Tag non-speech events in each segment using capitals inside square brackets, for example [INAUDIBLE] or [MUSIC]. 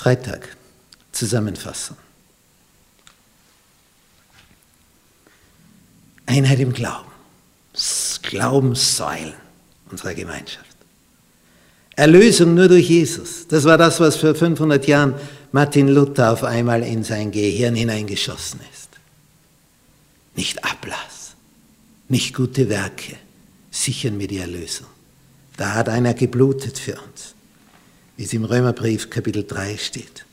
Freitag, Zusammenfassung. Einheit im Glauben, Glaubenssäulen unserer Gemeinschaft. Erlösung nur durch Jesus. Das war das, was vor 500 Jahren Martin Luther auf einmal in sein Gehirn hineingeschossen ist. Nicht Ablass, nicht gute Werke sichern mir die Erlösung. Da hat einer geblutet für uns, wie es im Römerbrief Kapitel 3 steht.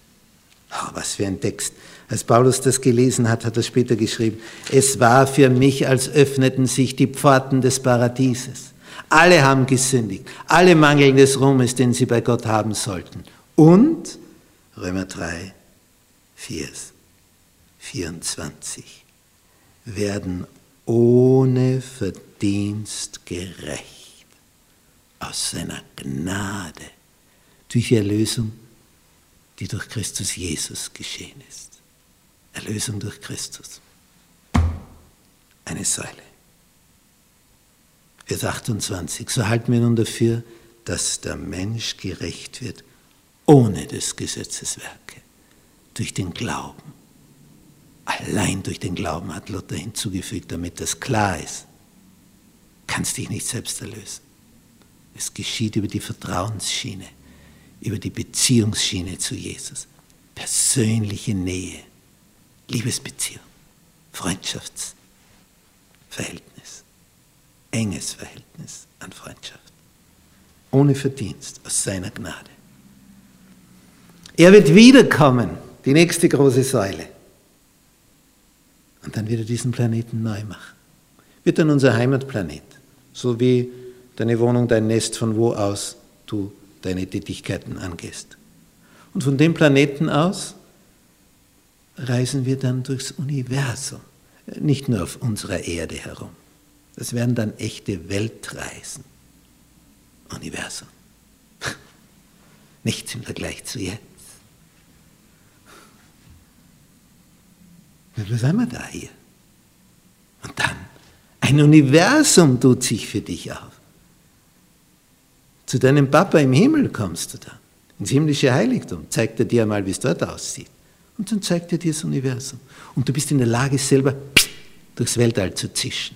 Oh, was für ein Text. Als Paulus das gelesen hat, hat er später geschrieben, es war für mich, als öffneten sich die Pforten des Paradieses. Alle haben gesündigt, alle mangeln des Ruhmes, den sie bei Gott haben sollten. Und, Römer 3, Vers 24, werden ohne Verdienst gerecht aus seiner Gnade durch die Erlösung, die durch Christus Jesus geschehen ist. Erlösung durch Christus. Eine Säule. Vers 28. So halten wir nun dafür, dass der Mensch gerecht wird ohne des Gesetzes Werke, durch den Glauben. Allein durch den Glauben hat Luther hinzugefügt, damit das klar ist. Kannst dich nicht selbst erlösen. Es geschieht über die Vertrauensschiene, über die Beziehungsschiene zu Jesus. Persönliche Nähe, Liebesbeziehung, Freundschaftsverhältnis, enges Verhältnis an Freundschaft. Ohne Verdienst, aus seiner Gnade. Er wird wiederkommen, die nächste große Säule. Und dann wird er diesen Planeten neu machen. Wird dann unser Heimatplanet, so wie deine Wohnung, dein Nest, von wo aus du deine Tätigkeiten angehst. Und von dem Planeten aus reisen wir dann durchs Universum, nicht nur auf unserer Erde herum. Das werden dann echte Weltreisen. Universum. [LAUGHS] Nichts im Vergleich zu jetzt. Was haben wir da hier? Und dann, ein Universum tut sich für dich auf. Zu deinem Papa im Himmel kommst du da, ins himmlische Heiligtum, zeigt er dir mal, wie es dort aussieht. Und dann zeigt er dir das Universum. Und du bist in der Lage, selber durchs Weltall zu zischen.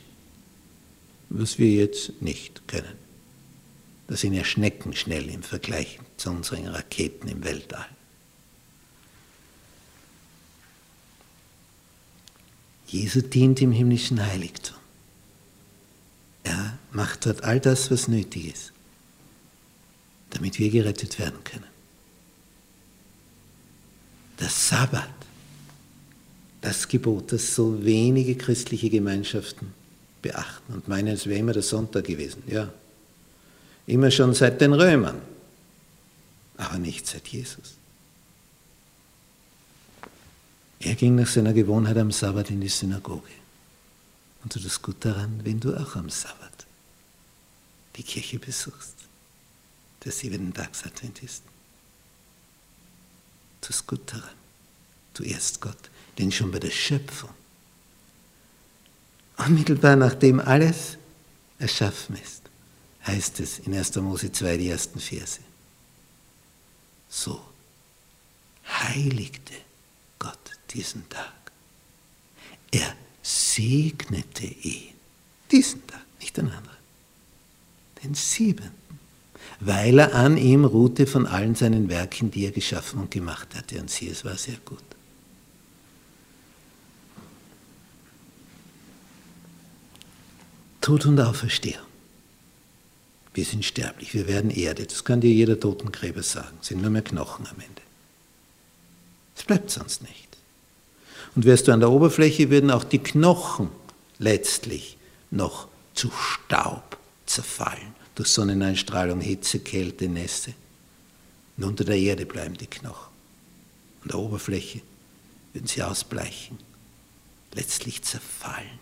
Was wir jetzt nicht können. Das sind ja Schnecken schnell im Vergleich zu unseren Raketen im Weltall. Jesu dient im himmlischen Heiligtum. Er macht dort all das, was nötig ist, damit wir gerettet werden können. Der Sabbat, das Gebot, das so wenige christliche Gemeinschaften beachten und meinen, es wäre immer der Sonntag gewesen. Ja, immer schon seit den Römern, aber nicht seit Jesus. Er ging nach seiner Gewohnheit am Sabbat in die Synagoge. Und du tust gut daran, wenn du auch am Sabbat die Kirche besuchst, der siebenten Tagsadventisten. Du tust gut daran. Du ehrst Gott, denn schon bei der Schöpfung, unmittelbar nachdem alles erschaffen ist, heißt es in 1. Mose 2, die ersten Verse. So heiligte diesen Tag. Er segnete ihn, diesen Tag, nicht den anderen, den siebenten, weil er an ihm ruhte von allen seinen Werken, die er geschaffen und gemacht hatte. Und sie, es war sehr gut. Tod und Auferstehung. Wir sind sterblich, wir werden Erde. Das kann dir jeder Totengräber sagen. Es sind nur mehr Knochen am Ende. Es bleibt sonst nicht. Und wärst du an der Oberfläche, würden auch die Knochen letztlich noch zu Staub zerfallen durch Sonneneinstrahlung, Hitze, Kälte, Nässe. Und unter der Erde bleiben die Knochen. An der Oberfläche würden sie ausbleichen, letztlich zerfallen.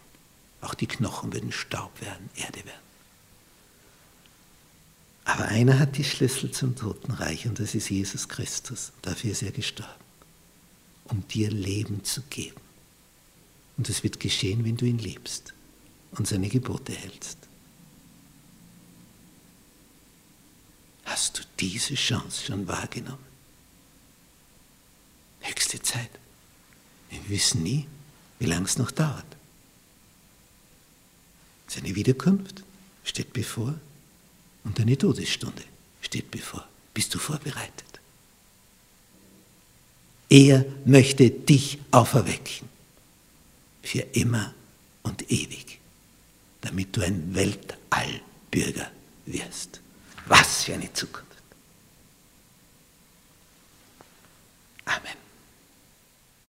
Auch die Knochen würden Staub werden, Erde werden. Aber einer hat die Schlüssel zum Totenreich und das ist Jesus Christus. Dafür ist er gestorben um dir Leben zu geben. Und es wird geschehen, wenn du ihn liebst und seine Gebote hältst. Hast du diese Chance schon wahrgenommen? die Zeit. Wir wissen nie, wie lange es noch dauert. Seine Wiederkunft steht bevor und deine Todesstunde steht bevor. Bist du vorbereitet? Er möchte dich auferwecken. Für immer und ewig. Damit du ein Weltallbürger wirst. Was für eine Zukunft.